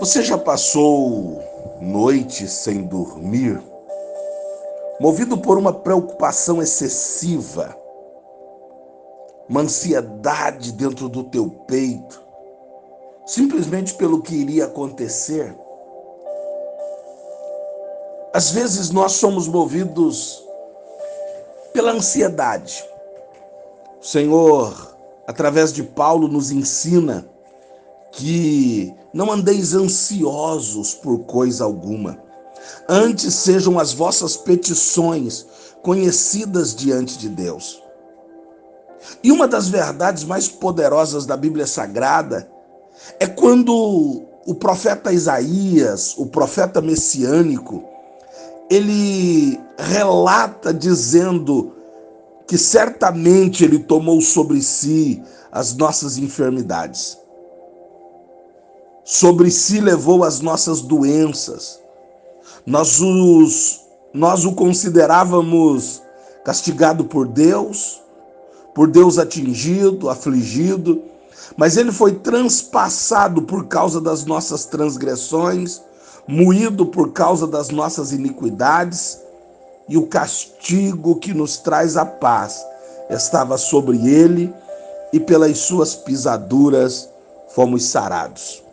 Você já passou noites sem dormir, movido por uma preocupação excessiva, uma ansiedade dentro do teu peito, simplesmente pelo que iria acontecer? Às vezes nós somos movidos pela ansiedade. O Senhor, através de Paulo, nos ensina que não andeis ansiosos por coisa alguma. Antes sejam as vossas petições conhecidas diante de Deus. E uma das verdades mais poderosas da Bíblia Sagrada é quando o profeta Isaías, o profeta messiânico, ele relata dizendo que certamente ele tomou sobre si as nossas enfermidades sobre si levou as nossas doenças. Nós, os, nós o considerávamos castigado por Deus, por Deus atingido, afligido, mas ele foi transpassado por causa das nossas transgressões, moído por causa das nossas iniquidades, e o castigo que nos traz a paz estava sobre ele, e pelas suas pisaduras fomos sarados.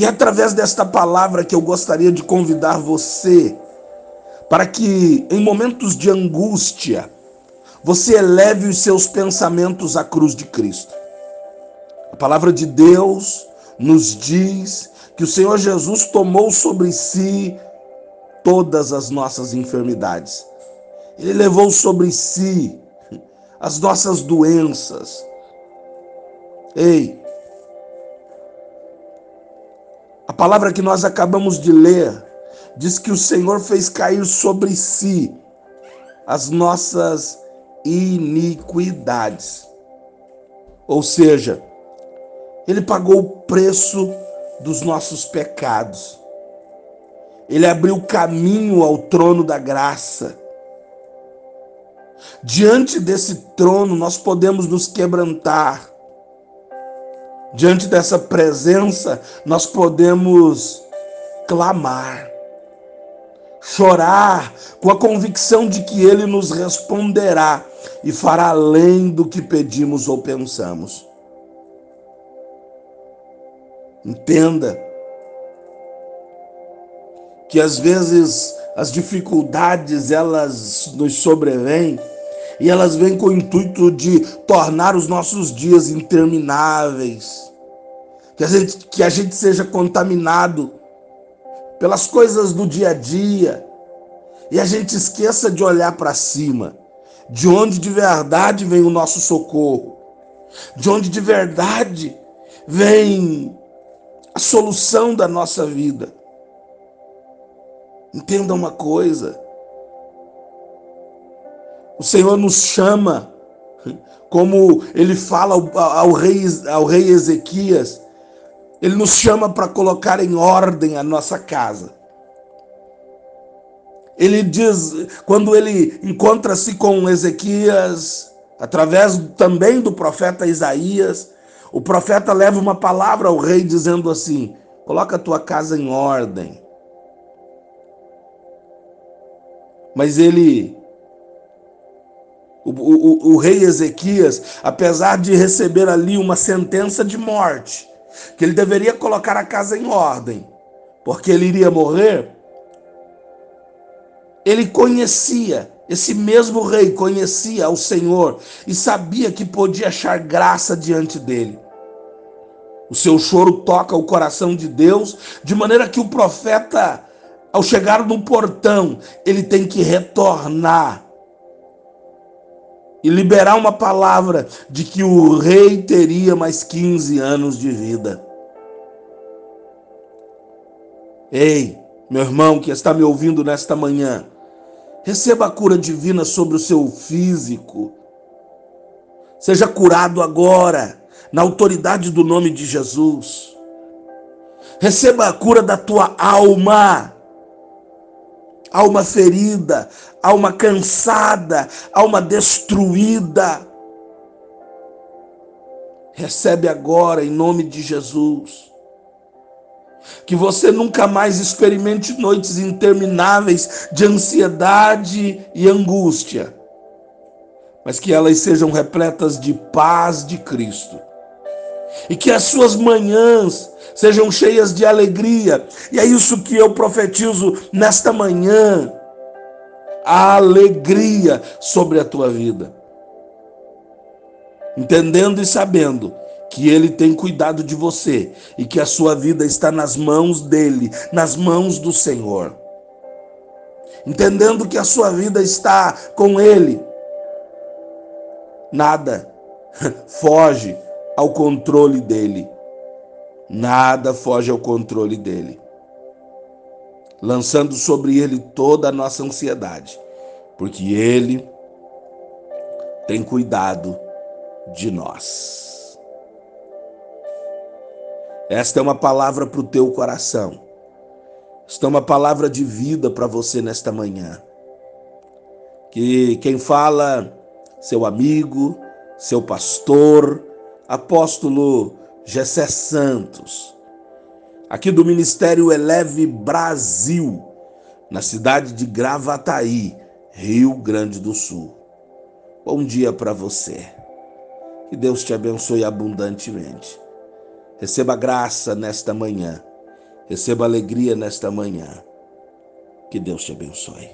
E através desta palavra que eu gostaria de convidar você para que em momentos de angústia você eleve os seus pensamentos à cruz de Cristo. A palavra de Deus nos diz que o Senhor Jesus tomou sobre si todas as nossas enfermidades. Ele levou sobre si as nossas doenças. Ei, palavra que nós acabamos de ler diz que o Senhor fez cair sobre si as nossas iniquidades. Ou seja, ele pagou o preço dos nossos pecados. Ele abriu caminho ao trono da graça. Diante desse trono, nós podemos nos quebrantar, Diante dessa presença, nós podemos clamar, chorar, com a convicção de que Ele nos responderá e fará além do que pedimos ou pensamos. Entenda que às vezes as dificuldades elas nos sobrevêm e elas vêm com o intuito de tornar os nossos dias intermináveis. Que a gente, que a gente seja contaminado pelas coisas do dia a dia e a gente esqueça de olhar para cima, de onde de verdade vem o nosso socorro, de onde de verdade vem a solução da nossa vida. Entenda uma coisa, o Senhor nos chama, como ele fala ao, ao, rei, ao rei Ezequias, ele nos chama para colocar em ordem a nossa casa. Ele diz, quando ele encontra-se com Ezequias, através também do profeta Isaías, o profeta leva uma palavra ao rei dizendo assim: coloca a tua casa em ordem. Mas ele o, o, o, rei Ezequias, apesar de receber ali uma sentença de morte, que ele deveria colocar a casa em ordem, porque ele iria morrer, ele conhecia, esse mesmo rei conhecia o Senhor e sabia que podia achar graça diante dele. O seu choro toca o coração de Deus, de maneira que o profeta, ao chegar no portão, ele tem que retornar e liberar uma palavra de que o rei teria mais 15 anos de vida. Ei, meu irmão que está me ouvindo nesta manhã, receba a cura divina sobre o seu físico. Seja curado agora, na autoridade do nome de Jesus. Receba a cura da tua alma alma ferida, alma cansada, alma destruída. Recebe agora em nome de Jesus. Que você nunca mais experimente noites intermináveis de ansiedade e angústia, mas que elas sejam repletas de paz de Cristo. E que as suas manhãs sejam cheias de alegria. E é isso que eu profetizo nesta manhã. A alegria sobre a tua vida. Entendendo e sabendo que Ele tem cuidado de você e que a sua vida está nas mãos dele, nas mãos do Senhor. Entendendo que a sua vida está com Ele, nada foge ao controle dele. Nada foge ao controle dele. Lançando sobre ele toda a nossa ansiedade, porque ele tem cuidado de nós. Esta é uma palavra para o teu coração. Esta é uma palavra de vida para você nesta manhã. Que quem fala, seu amigo, seu pastor, apóstolo Gessé Santos, aqui do Ministério Eleve Brasil, na cidade de Gravataí, Rio Grande do Sul. Bom dia para você. Que Deus te abençoe abundantemente. Receba graça nesta manhã. Receba alegria nesta manhã. Que Deus te abençoe.